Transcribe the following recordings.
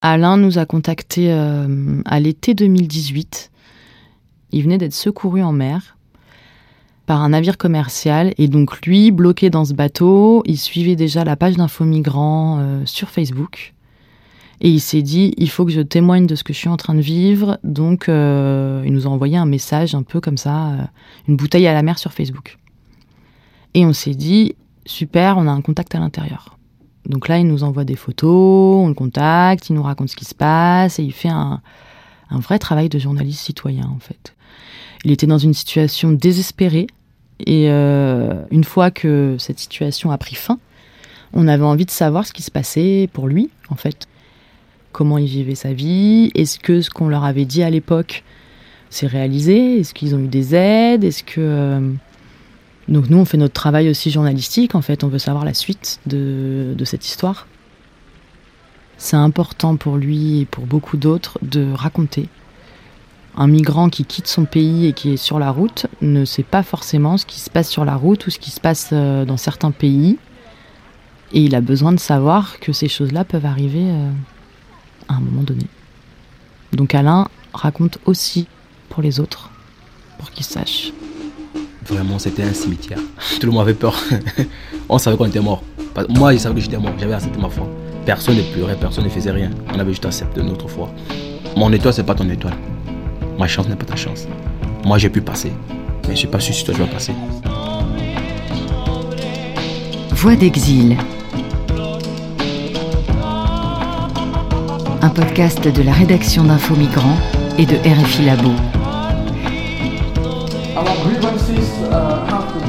Alain nous a contactés euh, à l'été 2018. Il venait d'être secouru en mer par un navire commercial et donc lui, bloqué dans ce bateau, il suivait déjà la page d'info migrants euh, sur Facebook. Et il s'est dit, il faut que je témoigne de ce que je suis en train de vivre. Donc, euh, il nous a envoyé un message un peu comme ça, une bouteille à la mer sur Facebook. Et on s'est dit, super, on a un contact à l'intérieur. Donc là, il nous envoie des photos, on le contacte, il nous raconte ce qui se passe et il fait un, vrai travail de journaliste citoyen en fait. Il était dans une situation désespérée et euh, une fois que cette situation a pris fin, on avait envie de savoir ce qui se passait pour lui en fait. Comment il vivait sa vie Est-ce que ce qu'on leur avait dit à l'époque s'est réalisé Est-ce qu'ils ont eu des aides Est-ce que euh, donc nous, on fait notre travail aussi journalistique, en fait, on veut savoir la suite de, cette histoire. C'est important pour lui et pour beaucoup d'autres de raconter. Un migrant qui quitte son pays et qui est sur la route ne sait pas forcément ce qui se passe sur la route ou ce qui se passe euh, dans certains pays. Et il a besoin de savoir que ces choses-là peuvent arriver euh, à un moment donné. Donc Alain raconte aussi pour les autres, pour qu'ils sachent. Vraiment, c'était un cimetière. Tout le monde avait peur. on savait qu'on était mort. Moi, je savais que j'étais mort. J'avais accepté ma foi. Personne ne pleurait, personne ne faisait rien. On avait juste accepté notre foi. Mon étoile, c'est pas ton étoile. Ma chance n'est pas ta chance. Moi, j'ai pu passer. Mais je suis pas sûr si toi tu vas passer. Voix d'exil. Un podcast de la rédaction d'Info Migrants et de RFI Labo.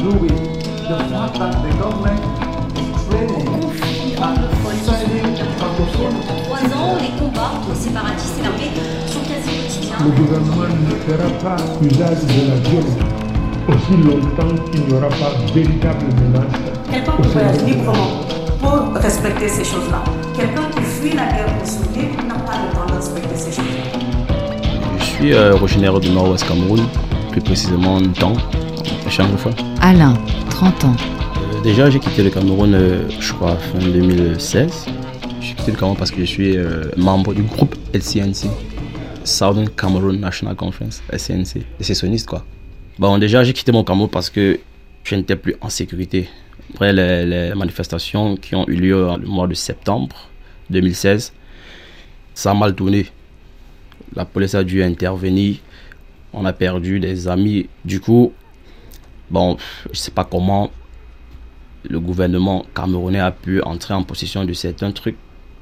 Le gouvernement ne fera pas usage de la violence aussi longtemps qu'il n'y aura pas véritable menace. Quelqu'un qui voyage librement pour respecter ces choses-là. Quelqu'un qui fuit la guerre pour survivre n'a pas le temps de respecter ces choses-là. Je suis euh, originaire du nord-ouest Cameroun, plus précisément Ntan, fois. Alain, 30 ans. Euh, déjà, j'ai quitté le Cameroun, euh, je crois, fin 2016. J'ai quitté le Cameroun parce que je suis membre du groupe LCNC, Southern Cameroon National Conference, SNC, soniste quoi. Bon, déjà, j'ai quitté mon Cameroun parce que je n'étais plus en sécurité. Après les, manifestations qui ont eu lieu le mois de septembre 2016, ça a mal tourné. La police a dû intervenir. On a perdu des amis. Du coup, bon, je ne sais pas comment le gouvernement camerounais a pu entrer en possession de certains trucs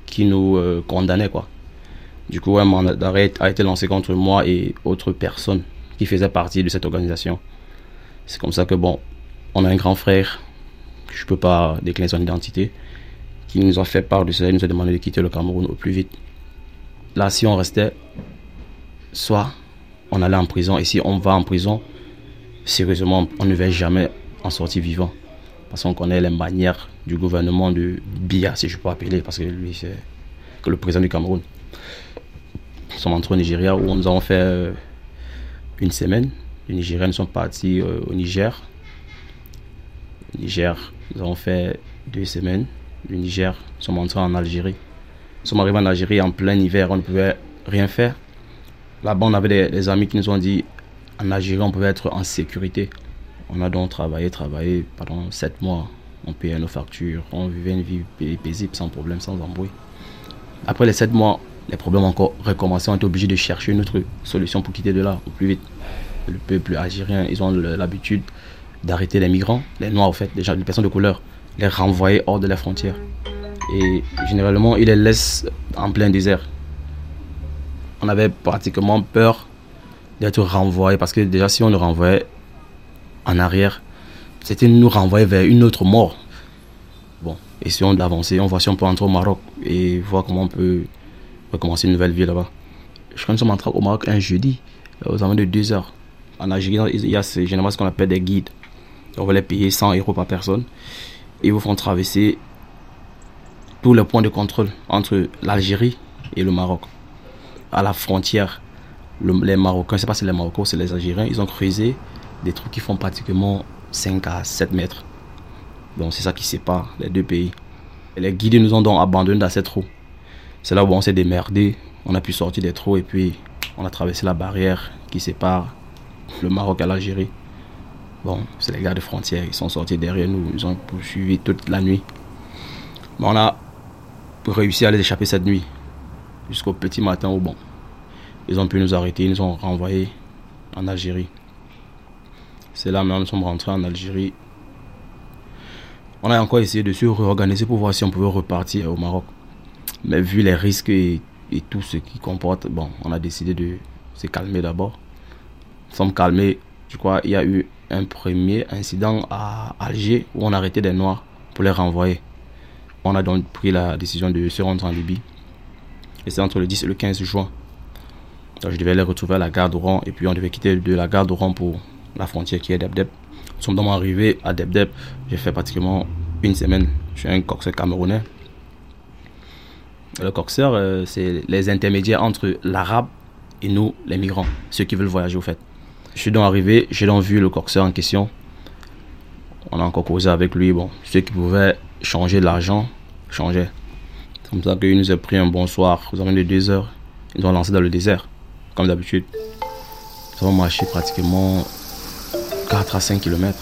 qui nous euh, condamnaient, quoi. Du coup, un mandat d'arrêt a été lancé contre moi et autres personnes qui faisaient partie de cette organisation. C'est comme ça que, bon, on a un grand frère, je ne peux pas décliner son identité, qui nous a fait part de cela, il nous a demandé de quitter le Cameroun au plus vite. Là, si on restait, soit on allait en prison, et si on va en prison, sérieusement, on ne va jamais en sortir vivant. Parce qu'on connaît les manières du gouvernement de Bia, si je peux appeler, parce que lui, c'est le président du Cameroun. Nous sommes entrés au Nigeria où nous avons fait euh, une semaine. Les Nigériens sont partis euh, au Niger. Au Niger, nous avons fait deux semaines. Le Niger, nous sommes entrés en Algérie. Nous sommes arrivés en Algérie en plein hiver, on ne pouvait rien faire. Là-bas, on avait des, amis qui nous ont dit en Algérie, on pouvait être en sécurité. On a donc travaillé, travaillé pendant sept mois. On payait nos factures, on vivait une vie paisible, sans problème, sans embrouille. Après les sept mois, les problèmes ont encore recommencé. On était obligé de chercher une autre solution pour quitter de là au plus vite. Le peuple algérien, ils ont l'habitude d'arrêter les migrants, les noirs en fait, les, les personnes de couleur, les renvoyer hors de la frontière. Et généralement, ils les laissent en plein désert. On avait pratiquement peur d'être renvoyés parce que déjà, si on nous renvoyait en arrière, c'était nous renvoyer vers une autre mort. Bon, essayons d'avancer, on voit si on peut entrer au Maroc et voir comment on peut commencer une nouvelle vie là-bas. Je crois que nous sommes entrés au Maroc un jeudi, aux alentours de 2 heures. En Algérie, il y a généralement ce qu'on appelle des guides. On va les payer 100 euros par personne. Ils vous font traverser tous les points de contrôle entre l'Algérie et le Maroc. À la frontière, les Marocains, sais pas si c'est les Marocains c'est les Algériens, ils ont creusé des trucs qui font pratiquement 5 à 7 mètres. Donc c'est ça qui sépare les deux pays. les guides nous ont donc abandonnés dans cette roue. C'est là où on s'est démerdé, on a pu sortir des trous et puis on a traversé la barrière qui sépare le Maroc à l'Algérie. Bon, c'est les gars de frontière, ils sont sortis derrière nous, ils ont poursuivi toute la nuit. Mais on a réussi à les échapper cette nuit, jusqu'au petit matin où bon, ils ont pu nous arrêter, ils nous ont renvoyés en Algérie. C'est là maintenant nous sommes rentrés en Algérie. On a encore essayé de se réorganiser pour voir si on pouvait repartir au Maroc. Mais vu les risques et, et tout ce qui comporte, bon, on a décidé de se calmer d'abord. Nous sommes calmés. Je crois il y a eu un premier incident à Alger où on a arrêté des Noirs pour les renvoyer. On a donc pris la décision de se rendre en Libye. Et c'est entre le 10 et le 15 juin. Je devais les retrouver à la gare d'Oran et puis on devait quitter de la gare d'Oran pour la frontière qui est Debdeb. Nous sommes donc arrivés à Debdeb. J'ai fait pratiquement une semaine. Je suis un coxeur camerounais. Le coxeur, euh, c'est les intermédiaires entre l'arabe et nous, les migrants, ceux qui veulent voyager au fait. Je suis donc arrivé, j'ai donc vu le coxeur en question. On a encore causé avec lui. Bon, ceux qui pouvaient changer de l'argent, changeaient. C'est comme ça qu'il nous a pris un bon soir, aux environs de deux heures. Ils nous ont lancé dans le désert, comme d'habitude. Nous avons marché pratiquement 4 à 5 km.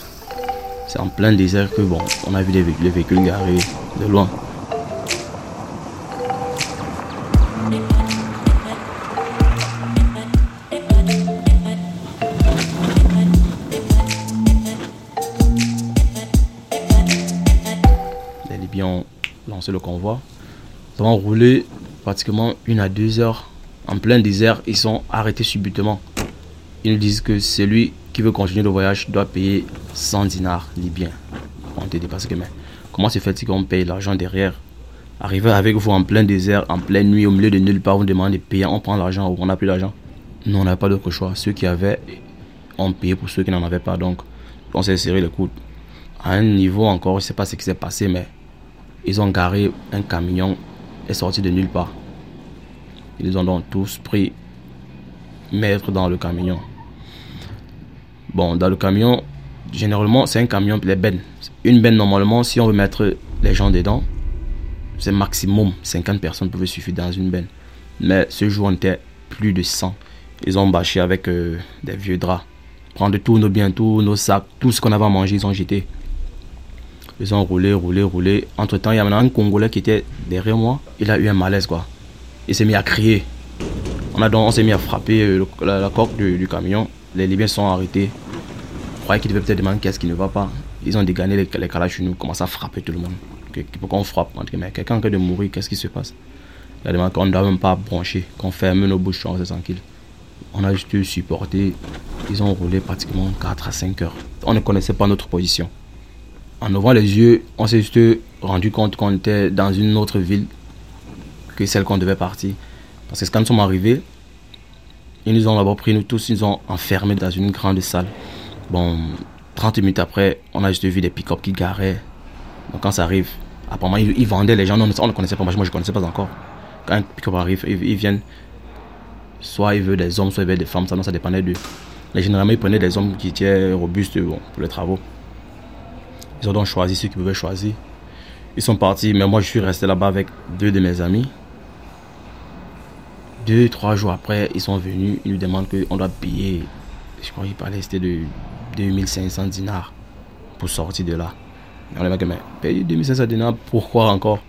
C'est en plein désert que bon, on a vu les véhicules, les véhicules garés de loin. Les Libyens ont lancé le convoi. Nous avons roulé pratiquement une à deux heures en plein désert. Ils sont arrêtés subitement. Ils nous disent que celui qui veut continuer le voyage doit payer 100 dinars libyens. On était dépassé que mais comment se fait-il qu'on paye l'argent derrière? Arriver avec vous en plein désert, en pleine nuit, au milieu de nulle part, on demande de payer, on prend l'argent ou on n'a plus d'argent. Nous, on n'a pas d'autre choix. Ceux qui avaient ont payé pour ceux qui n'en avaient pas. Donc, on s'est serré le coude. À un niveau encore, je ne sais pas ce qui s'est passé, mais ils ont garé un camion et sorti de nulle part. Ils ont donc tous pris mettre dans le camion. Bon, dans le camion, généralement, c'est un camion, les bennes. Une benne, normalement, si on veut mettre les gens dedans, c'est maximum 50 personnes peuvent suffire dans une benne. Mais ce jour, on était plus de 100. Ils ont bâché avec euh, des vieux draps. Prendre tous nos biens, tous nos sacs, tout ce qu'on avait à manger, ils ont jeté. Ils ont roulé, roulé, roulé. Entre temps, il y a maintenant un Congolais qui était derrière moi. Il a eu un malaise, quoi. Il s'est mis à crier. On, a donc, on s'est mis à frapper euh, la, la coque du, camion. Les Libyens sont arrêtés. Je croyais qu'ils devaient peut-être demander qu'est-ce qui ne va pas. Ils ont dégainé les, les calages nous, commencé à frapper tout le monde. Pourquoi on frappe quelqu'un qui de mourir, qu'est-ce qui se passe? Il a demandé qu'on ne doit même pas brancher, qu'on ferme nos bouches, on tranquille. On a juste supporté. Ils ont roulé pratiquement 4 à 5 heures. On ne connaissait pas notre position. En ouvrant les yeux, on s'est juste rendu compte qu'on était dans une autre ville que celle qu'on devait partir. Parce que quand nous sommes arrivés, ils nous ont d'abord pris, nous tous, ils nous ont enfermés dans une grande salle. Bon, 30 minutes après, on a juste vu des pick-up qui garaient. Donc quand ça arrive, apparemment, ils, vendaient les gens, non, on ne connaissait pas, moi je ne connaissais pas encore. Quand un pick-up arrive, ils, viennent, soit ils veulent des hommes, soit ils veulent des femmes, ça, non, ça dépendait d'eux. Mais généralement, ils prenaient des hommes qui étaient robustes bon, pour les travaux. Ils ont donc choisi ceux qui pouvaient choisir. Ils sont partis, mais moi je suis resté là-bas avec deux de mes amis. Deux, trois jours après, ils sont venus, ils nous demandent qu'on doit payer, je crois qu'ils parlaient, c'était de 2500 dinars pour sortir de là. On est dit, mais payer 2500 dinars, pourquoi encore?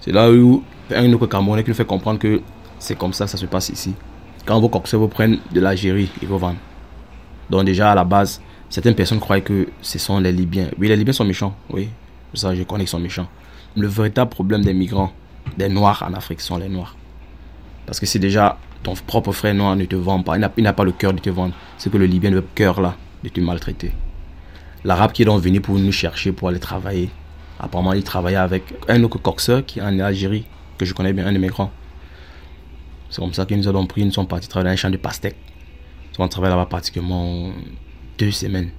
C'est là où un autre Camerounais qui nous fait comprendre que c'est comme ça ça se passe ici. Quand vos coxeurs vous prennent de l'Algérie, ils vous vendent. Donc déjà à la base, certaines personnes croient que ce sont les Libyens. Oui, les Libyens sont méchants, oui. Ça, je connais qu'ils sont méchants. Le véritable problème des migrants, des Noirs en Afrique, sont les Noirs. Parce que si déjà ton propre frère noir ne te vend pas, il n'a- pas le cœur de te vendre, c'est que le Libyen le cœur là de te maltraiter. L'Arabe qui est donc venu pour nous chercher, pour aller travailler, apparemment il travaillait avec un autre coxeur qui est en Algérie, que je connais bien, un de mes grands. C'est comme ça qu'ils nous ont pris, nous sont partis travailler dans un champ de pastèques. On travaille là-bas pratiquement deux semaines.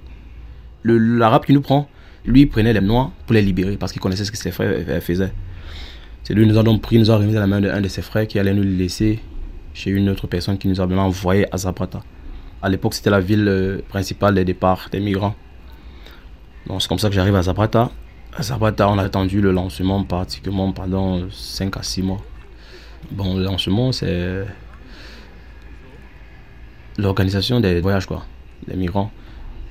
L'arabe qui nous prend, lui, il prenait les noirs pour les libérer parce qu'il connaissait ce que ses frères faisaient. C'est lui qui nous a donc pris, nous a remis dans la main d'un de ses frères qui allait nous laisser chez une autre personne qui nous a envoyé à Zapata. À l'époque, c'était la ville euh, principale des départs des migrants. Donc, c'est comme ça que j'arrive à Zapata. À Zapata, on a attendu le lancement pratiquement pendant 5 à 6 mois. Bon, le lancement, c'est l'organisation des voyages, quoi, des migrants.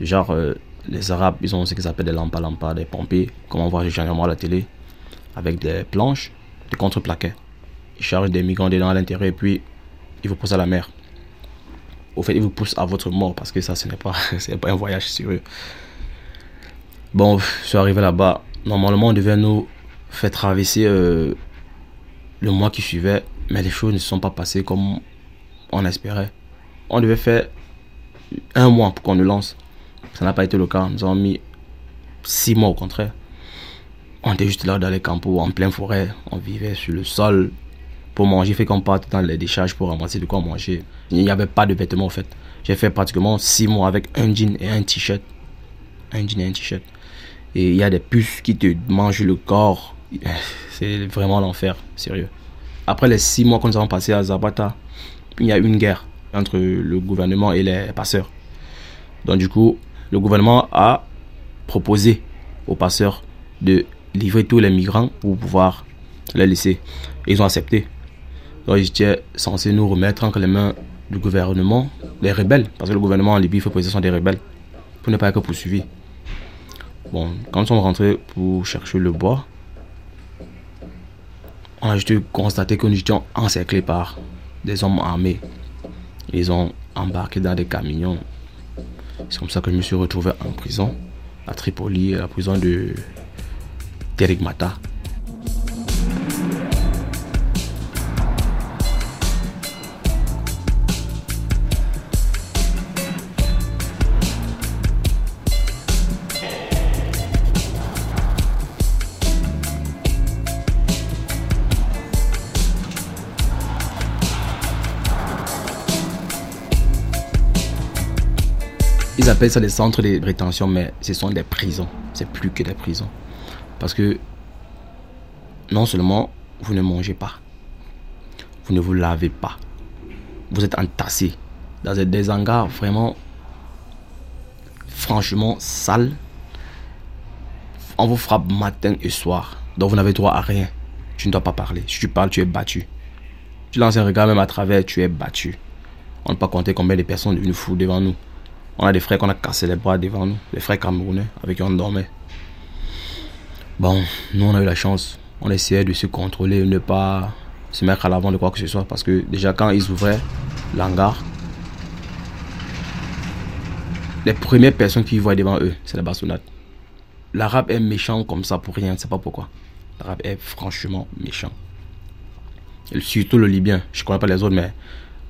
Genre, euh, les Arabes, ils ont ce qu'ils appellent des lampas lampas, des pompiers, comme on voit généralement à la télé, avec des planches, des contreplaquets. Ils chargent des migrants dedans à l'intérieur et puis ils vous poussent à la mer. Au fait, ils vous poussent à votre mort parce que ça, ce n'est pas, pas un voyage sérieux. Bon, je suis arrivé là-bas. Normalement, on devait nous faire traverser euh, le mois qui suivait, mais les choses ne se sont pas passées comme on espérait. On devait faire un mois pour qu'on nous lance. Ça n'a pas été le cas. Nous avons mis six mois au contraire. On était juste là dans les campos, en pleine forêt. On vivait sur le sol pour manger. Fait qu'on parte dans les décharges pour ramasser de quoi manger. Il n'y avait pas de vêtements en fait. J'ai fait pratiquement six mois avec un jean et un t-shirt. Un jean et un t-shirt. Et il y a des puces qui te mangent le corps. C'est vraiment l'enfer, sérieux. Après les six mois que nous avons passés à Zabata, il y a eu une guerre entre le gouvernement et les passeurs. Donc du coup, le gouvernement a proposé aux passeurs de livrer tous les migrants pour pouvoir les laisser. Ils ont accepté. Donc ils étaient censés nous remettre entre les mains du gouvernement, les rebelles, parce que le gouvernement en Libye fait position des rebelles, pour ne pas être poursuivis. Bon, quand nous sommes rentrés pour chercher le bois, on a juste constaté que nous étions encerclés par des hommes armés. Ils ont embarqué dans des camions. C'est comme ça que je me suis retrouvé en prison, à Tripoli, à la prison de Terigmata. Ils appellent ça des centres de rétention, mais ce sont des prisons. C'est plus que des prisons. Parce que non seulement vous ne mangez pas, vous ne vous lavez pas, vous êtes entassés dans des hangars vraiment, franchement, sales. On vous frappe matin et soir. Donc vous n'avez droit à rien. Tu ne dois pas parler. Si tu parles, tu es battu. Tu lances un regard même à travers, tu es battu. On ne peut pas compter combien de personnes devenues fous devant nous. On a des frères qu'on a cassé les bras devant nous, les frères camerounais avec qui on dormait. Bon, nous on a eu la chance. On essayait de se contrôler, ne pas se mettre à l'avant de quoi que ce soit. Parce que déjà quand ils ouvraient l'hangar, les premières personnes qui voient devant eux, c'est la bastonnade. L'arabe est méchant comme ça pour rien, je ne sais pas pourquoi. L'arabe est franchement méchant. Surtout le Libyen. Je ne connais pas les autres, mais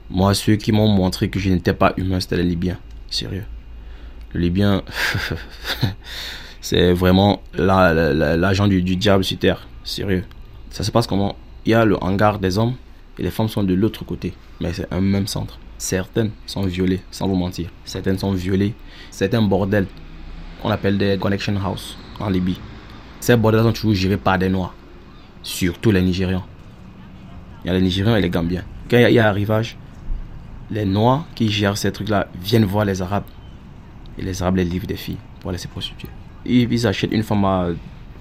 moi, ceux qui m'ont montré que je n'étais pas humain, c'était les Libyens. Sérieux. Le Libyen, c'est vraiment l'agent du, diable sur terre. Sérieux. Ça se passe comment? Il y a le hangar des hommes et les femmes sont de l'autre côté. Mais c'est un même centre. Certaines sont violées, sans vous mentir. Certaines sont violées. C'est un bordel qu'on appelle des connection house en Libye. Ces bordels sont toujours gérés par des Noirs. Surtout les Nigérians. Il y a les Nigériens et les Gambiens. Quand il y a arrivage, les Noirs qui gèrent ces trucs-là viennent voir les Arabes. Et les Arabes les livrent des filles pour aller se prostituer. Ils, achètent une femme à.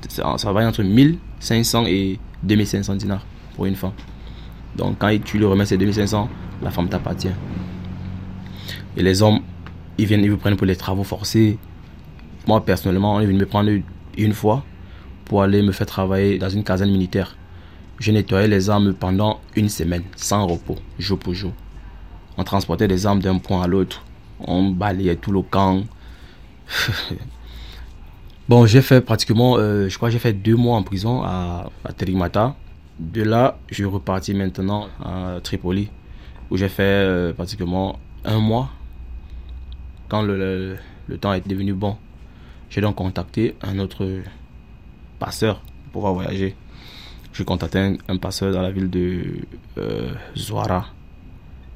Ça va entre 1500 et 2500 dinars pour une femme. Donc quand tu lui remets ces 2500, la femme t'appartient. Et les hommes, ils viennent, ils vous prennent pour les travaux forcés. Moi, personnellement, on est venu me prendre une fois pour aller me faire travailler dans une caserne militaire. Je nettoyais les armes pendant une semaine, sans repos, jour pour jour. On transportait des armes d'un point à l'autre. On balayait tout le camp. bon, j'ai fait pratiquement, euh, je crois j'ai fait deux mois en prison à, à. De là, je suis reparti maintenant à Tripoli, où j'ai fait euh, pratiquement un mois. Quand le, temps est devenu bon, j'ai donc contacté un autre passeur pour voyager. J'ai contacté un, un, passeur dans la ville de euh, Zouara,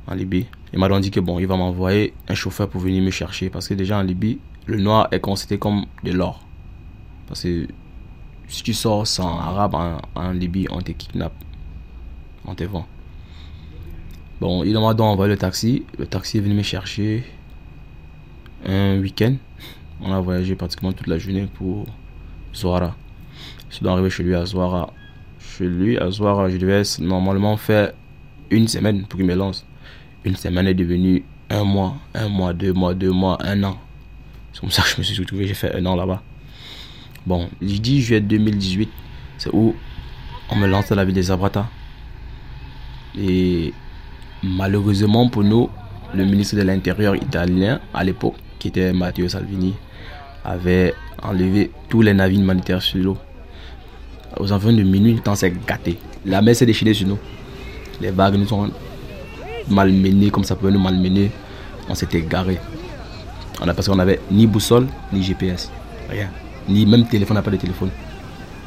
en Libye. Il m'a donc dit que bon, il va m'envoyer un chauffeur pour venir me chercher. Parce que déjà en Libye, le noir est considéré comme de l'or. Parce que si tu sors sans arabe en, Libye, on te kidnappe. On te vend. Bon, il m'a donc envoyé le taxi. Le taxi est venu me chercher un week-end. On a voyagé pratiquement toute la journée pour Zouara. Je suis donc arrivé chez lui à Zouara. chez lui. À soir, je devais normalement faire une semaine pour qu'il me lance. Une semaine est devenue un mois, un mois, deux mois, deux mois, un an. C'est comme ça que je me suis retrouvé, j'ai fait un an là-bas. Bon, je dis juillet 2018, c'est où on me lance la ville des Abrata. Et malheureusement pour nous, le ministre de l'Intérieur italien à l'époque, qui était Matteo Salvini, avait enlevé tous les navires humanitaires sur l'eau. Aux environs de minuit, le temps s'est gâté. La mer s'est déchirée sur nous. Les vagues nous ont malmenés comme ça pouvait nous malmener. On s'était garé. Parce qu'on n'avait ni boussole, ni GPS. Rien. Ni même téléphone, on n'a pas de téléphone.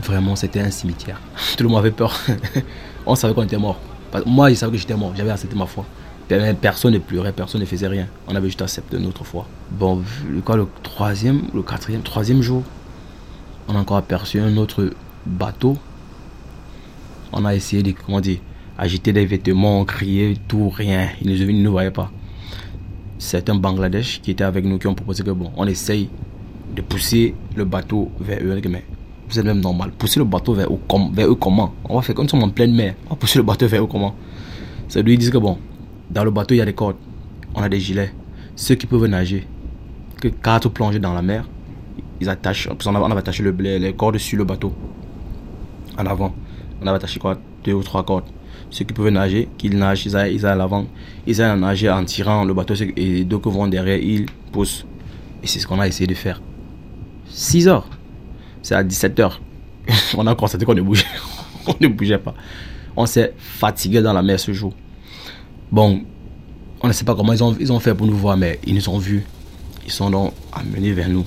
Vraiment, c'était un cimetière. Tout le monde avait peur. on savait qu'on était mort. Moi, je savais que j'étais mort. J'avais accepté ma foi. Personne ne pleurait, personne ne faisait rien. On avait juste accepté notre foi. Bon, quoi, le troisième, le quatrième, troisième jour, on a encore aperçu un autre bateau. On a essayé de, comment dire, agiter des vêtements, crier, tout, rien. Ils ne, nous voyaient pas. C'est un Bangladesh qui était avec nous qui ont proposé que bon, on essaye de pousser le bateau vers eux. Mais vous êtes même normal. Pousser le bateau vers eux, vers eux comment? On va faire comme on en pleine mer. On va pousser le bateau vers eux comment? C'est lui, ils disent que bon, dans le bateau, il y a des cordes. On a des gilets. Ceux qui peuvent nager, que quatre plongées dans la mer, ils attachent. On avait attaché le, blé, les cordes sur le bateau. En avant. On avait attaché quoi? Deux ou trois cordes. Ceux qui peuvent nager, qu'ils nagent, ils aillent, à l'avant. Ils aillent nager en tirant le bateau et qui vont derrière, ils poussent. Et c'est ce qu'on a essayé de faire. 6 heures. C'est à 17 heures. on a constaté qu'on ne bougeait. on ne bougeait pas. On s'est fatigué dans la mer ce jour. Bon, on ne sait pas comment ils ont, ils ont fait pour nous voir, mais ils nous ont vus. Ils sont donc amenés vers nous.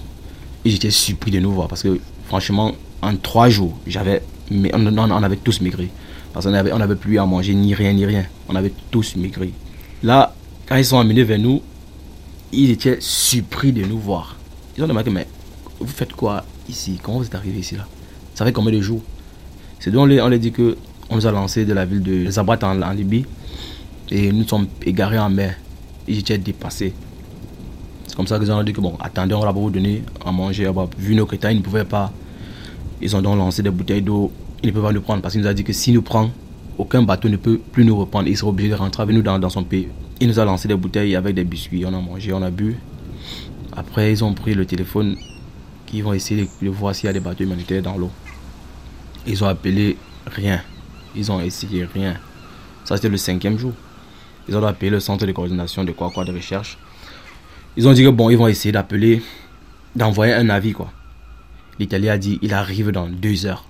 Et j'étais surpris de nous voir parce que, franchement, en trois jours, j'avais, on, on, avait tous maigri. Parce qu'on n'avait on plus à manger, ni rien, ni rien. On avait tous maigri. Là, quand ils sont amenés vers nous, ils étaient surpris de nous voir. Ils ont demandé, mais vous faites quoi ici? Comment vous êtes arrivé ici là? Ça fait combien de jours? C'est donc on leur dit que on nous a lancé de la ville de Zabrat en Libye et nous sommes égarés en mer. Ils étaient dépassés. C'est comme ça qu'ils ont dit que bon, attendez, on va vous donner à manger. Vu nos critères, ils ne pouvaient pas. Ils ont donc lancé des bouteilles d'eau. Ils ne peuvent pas nous prendre parce qu'il nous a dit que si nous prend, aucun bateau ne peut plus nous reprendre. Il sera obligé de rentrer avec nous dans, dans son pays. Il nous a lancé des bouteilles avec des biscuits. On a mangé, on a bu. Après, ils ont pris le téléphone. Ils vont essayer de, voir s'il y a des bateaux humanitaires dans l'eau. Ils ont appelé rien. Ils ont essayé rien. Ça, c'était le cinquième jour. Ils ont appelé le centre de coordination de quoi quoi de recherche. Ils ont dit que bon, ils vont essayer d'appeler, d'envoyer un avis quoi. L'Italie a dit il arrive dans deux heures.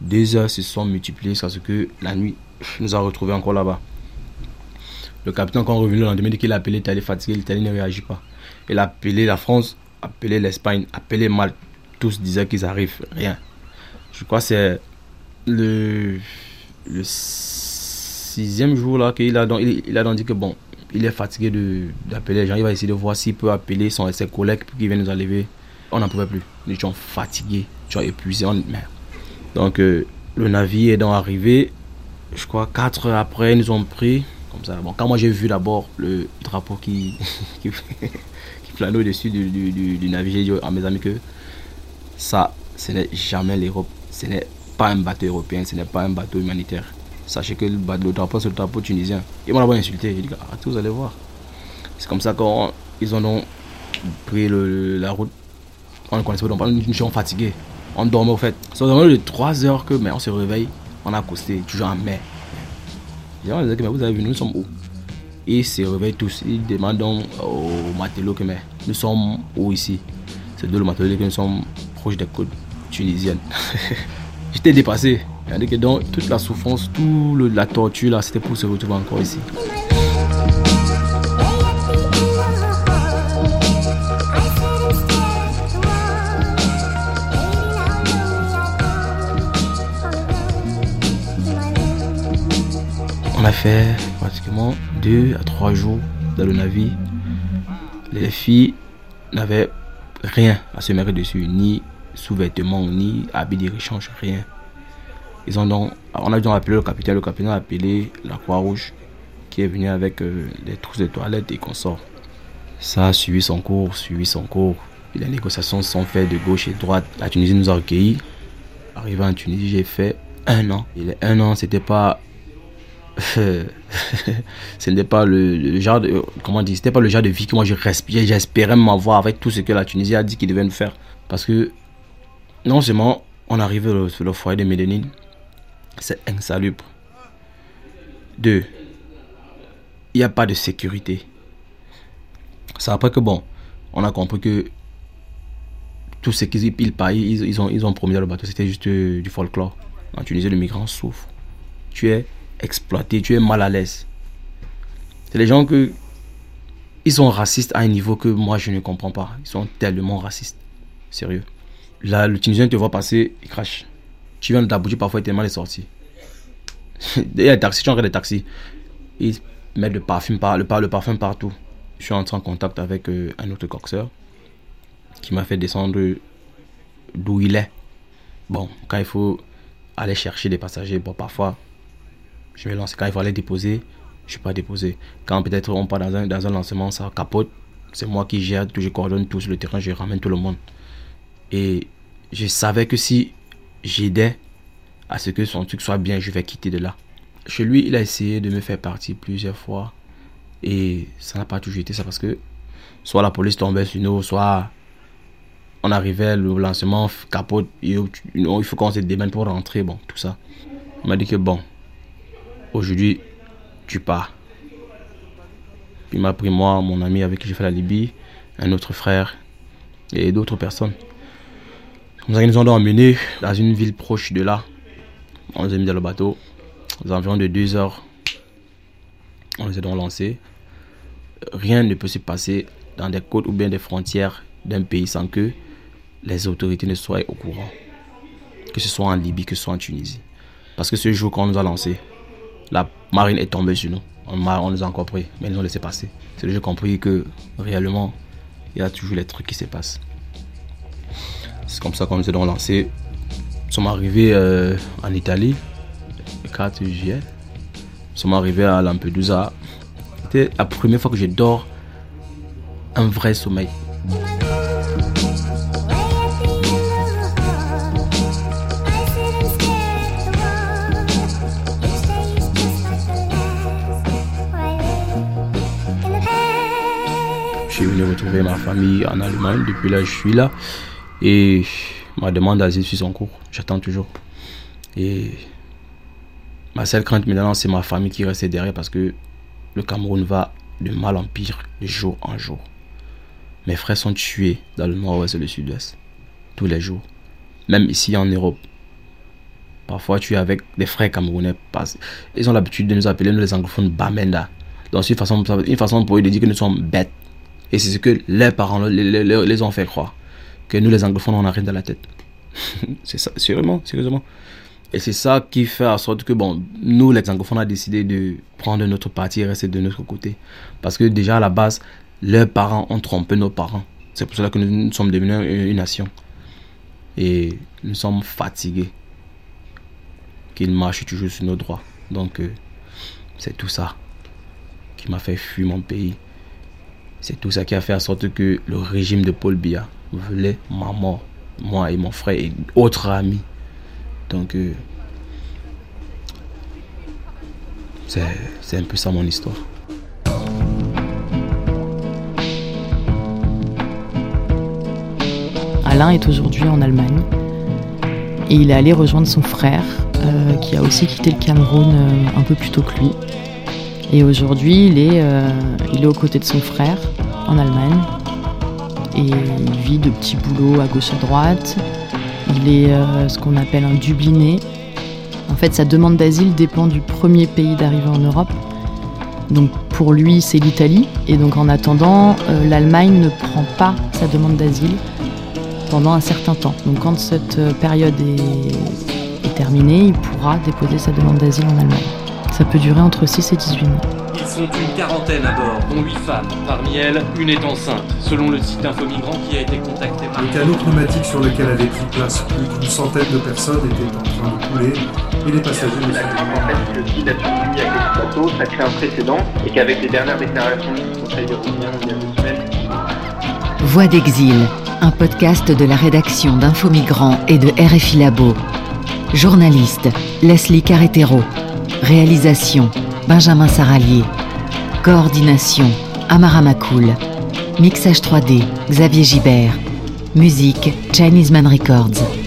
Deux heures se sont multipliées parce que la nuit nous a retrouvés encore là-bas. Le capitaine quand revenu le lendemain dit qu'il a appelé l'Italie fatigué, l'Italie ne réagit pas. Il a appelé la France, appelé l'Espagne, appelé Malte. Tous disaient qu'ils arrivent, rien. Je crois que c'est le, sixième jour là qu'il a donc, il, a donc dit que bon, il est fatigué d'appeler les gens. Il va essayer de voir s'il peut appeler son, ses collègues pour qu'ils viennent nous enlever. On n'en pouvait plus. Nous étions fatigués, nous étions épuisés mer. Donc euh, le navire est donc arrivé. Je crois quatre heures après, ils nous ont pris. Comme ça. Bon, quand moi j'ai vu d'abord le drapeau qui, planait au-dessus du, du, navire, j'ai dit à mes amis que ça, ce n'est jamais l'Europe. Ce n'est pas un bateau européen, ce n'est pas un bateau humanitaire. Sachez que le, drapeau, c'est le drapeau tunisien. Ils m'ont d'abord insulté. Il dit, ah, vous allez voir. C'est comme ça qu'ils ont pris la route. On ne connaissait pas, nous étions fatigués. On dormait au fait. Ça faisait de 3 heures que, mais on se réveille, on a accosté, toujours en mer. Disaient que, mais vous avez vu, nous sommes où? Ils se réveillent tous. Ils demandent au matelot que, mais nous sommes où ici? C'est de le que nous sommes proches des côtes tunisiennes. J'étais dépassé. Que donc, toute la souffrance, toute la torture, c'était pour se retrouver encore ici. On a fait pratiquement deux à trois jours dans le navire. Les filles n'avaient rien à se mettre dessus, ni sous-vêtements, ni habits de rechange, rien. Ils ont donc, on a dû appeler le capitaine, le capitaine a appelé la Croix-Rouge qui est venu avec euh, trousses de toilettes et consorts. Ça a suivi son cours, suivi son cours. les négociations sont faites de gauche et droite. La Tunisie nous a recueillis. Arrivé en Tunisie, j'ai fait un an. Et les un an, c'était pas. ce n'était pas le, genre de. Comment dire C'était pas le genre de vie que moi je respirais. J'espérais m'avoir avec tout ce que la Tunisie a dit qu'il devait nous faire. Parce que non seulement on arrive sur le foyer de Médénine, c'est insalubre. Deux, il n'y a pas de sécurité. C'est après que, bon, on a compris que tout ce qu'ils ils, ils, ils, ont, ils ont promis dans le bateau, c'était juste euh, du folklore. En Tunisie, le migrant souffre. Tu es exploité, tu es mal à l'aise. C'est les gens que. Ils sont racistes à un niveau que moi je ne comprends pas. Ils sont tellement racistes. Sérieux. Là, le Tunisien te voit passer, il crache. Tu viens de parfois il tellement est sorti. il y a des taxis, tu entres des taxis. Ils mettent le parfum, par, le, le parfum partout. Je suis entré en contact avec euh, un autre coxeur qui m'a fait descendre d'où il est. Bon, quand il faut aller chercher des passagers, bon, parfois, je vais lancer. Quand il aller déposer, je ne suis pas déposé. Quand peut-être on part dans un, dans un lancement, ça capote, c'est moi qui gère, je coordonne tout sur le terrain, je ramène tout le monde. Et je savais que si j'aidais à ce que son truc soit bien, je vais quitter de là. Chez lui, il a essayé de me faire partie plusieurs fois. Et ça n'a pas toujours été ça parce que soit la police tombait sur nous, soit on arrivait, le lancement capote, il faut qu'on se démène pour rentrer, bon, tout ça. Il m'a dit que bon, aujourd'hui, tu pars. il m'a pris moi, mon ami avec qui j'ai fait la Libye, un autre frère et d'autres personnes. Nous nous ont emmenés dans une ville proche de là. On les a mis dans le bateau. Aux environs de deux heures, on les a donc lancés. Rien ne peut se passer dans des côtes ou bien des frontières d'un pays sans que les autorités ne soient au courant. Que ce soit en Libye, que ce soit en Tunisie. Parce que ce jour qu'on nous a lancé, la marine est tombée sur nous. On, nous a encore pris, mais ils ont laissé passer. C'est que j'ai compris que réellement, il y a toujours les trucs qui se passent. C'est comme ça qu'on nous a donc lancé. Nous sommes arrivés euh, en Italie le 4 juillet. Nous sommes arrivés à Lampedusa. C'était la première fois que je dors un vrai sommeil. Retrouver ma famille en Allemagne. Depuis là, je suis là. Et ma demande d'asile suit son cours. J'attends toujours. Et ma seule crainte maintenant, c'est ma famille qui reste derrière parce que le Cameroun va de mal en pire de jour en jour. Mes frères sont tués dans le nord-ouest et le sud-ouest. Tous les jours. Même ici en Europe. Parfois, tu es avec des frères camerounais. Ils ont l'habitude de nous appeler, nous les anglophones, Bamenda. Donc, une façon, une façon pour eux de dire que nous sommes bêtes. Et c'est ce que leurs parents les, les ont fait croire que nous les anglophones on rien dans la tête. c'est ça, sérieusement, sérieusement. Et c'est ça qui fait en sorte que, bon, nous les anglophones on a décidé de prendre notre parti et rester de notre côté. Parce que déjà à la base, leurs parents ont trompé nos parents. C'est pour cela que nous, sommes devenus une, nation. Et nous sommes fatigués qu'ils marchent toujours sur nos droits. Donc, euh, c'est tout ça qui m'a fait fuir mon pays. C'est tout ça qui a fait en sorte que le régime de Paul Biya voulait ma mort, moi et mon frère et autres amis. Donc, euh, c'est un peu ça mon histoire. Alain est aujourd'hui en Allemagne et il est allé rejoindre son frère euh, qui a aussi quitté le Cameroun euh, un peu plus tôt que lui. Et aujourd'hui, il, est, il est aux côtés de son frère en Allemagne et il vit de petits boulots à gauche à droite. Il est euh, ce qu'on appelle un dubliné. En fait, sa demande d'asile dépend du premier pays d'arrivée en Europe. Donc pour lui, c'est l'Italie. Et donc en attendant, euh, l'Allemagne ne prend pas sa demande d'asile pendant un certain temps. Donc quand cette euh, période est, est terminée, il pourra déposer sa demande d'asile en Allemagne. Ça peut durer entre 6 et 18 mois. Sont une quarantaine à bord, dont 8 femmes. Parmi elles, une est enceinte, selon le site Infomigrant qui a été contacté par... Le canot pneumatique sur lequel avait pris place plus d'une centaine de personnes était en train de couler et les passagers ne En fait, le site a suivi avec le bateau, ça crée un précédent et qu'avec les dernières déclarations du Conseil européen il y a deux semaines... Voix d'exil, un podcast de la rédaction d'Infomigrants et de RFI Labo. Journaliste, Leslie Carretero. Réalisation, Benjamin Saralier. Coordination, Amara Makoul. Mixage 3D, Xavier Gibert. Musique, Chinese Man Records.